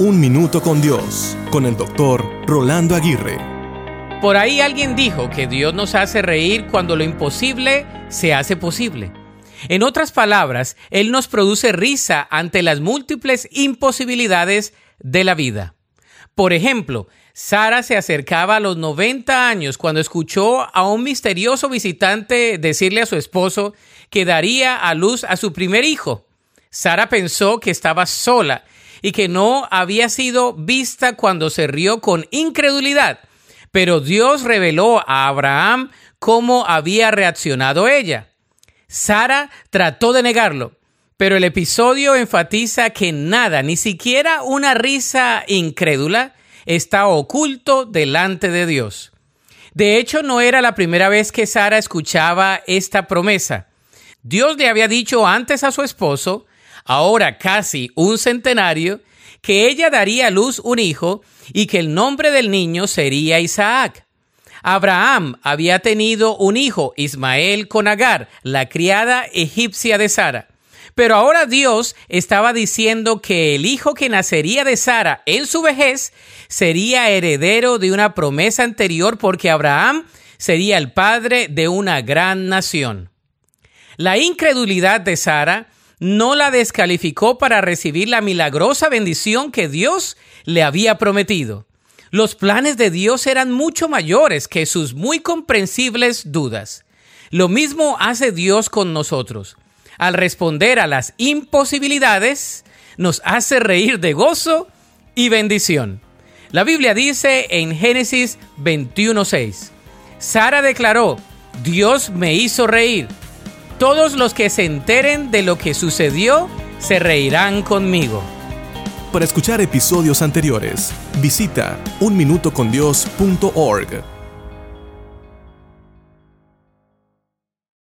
Un Minuto con Dios, con el doctor Rolando Aguirre. Por ahí alguien dijo que Dios nos hace reír cuando lo imposible se hace posible. En otras palabras, Él nos produce risa ante las múltiples imposibilidades de la vida. Por ejemplo, Sara se acercaba a los 90 años cuando escuchó a un misterioso visitante decirle a su esposo que daría a luz a su primer hijo. Sara pensó que estaba sola y que no había sido vista cuando se rió con incredulidad, pero Dios reveló a Abraham cómo había reaccionado ella. Sara trató de negarlo, pero el episodio enfatiza que nada, ni siquiera una risa incrédula, está oculto delante de Dios. De hecho, no era la primera vez que Sara escuchaba esta promesa. Dios le había dicho antes a su esposo ahora casi un centenario, que ella daría a luz un hijo y que el nombre del niño sería Isaac. Abraham había tenido un hijo, Ismael con Agar, la criada egipcia de Sara. Pero ahora Dios estaba diciendo que el hijo que nacería de Sara en su vejez sería heredero de una promesa anterior porque Abraham sería el padre de una gran nación. La incredulidad de Sara no la descalificó para recibir la milagrosa bendición que Dios le había prometido. Los planes de Dios eran mucho mayores que sus muy comprensibles dudas. Lo mismo hace Dios con nosotros. Al responder a las imposibilidades, nos hace reír de gozo y bendición. La Biblia dice en Génesis 21:6, Sara declaró, Dios me hizo reír todos los que se enteren de lo que sucedió se reirán conmigo. Para escuchar episodios anteriores, visita unminutocondios.org.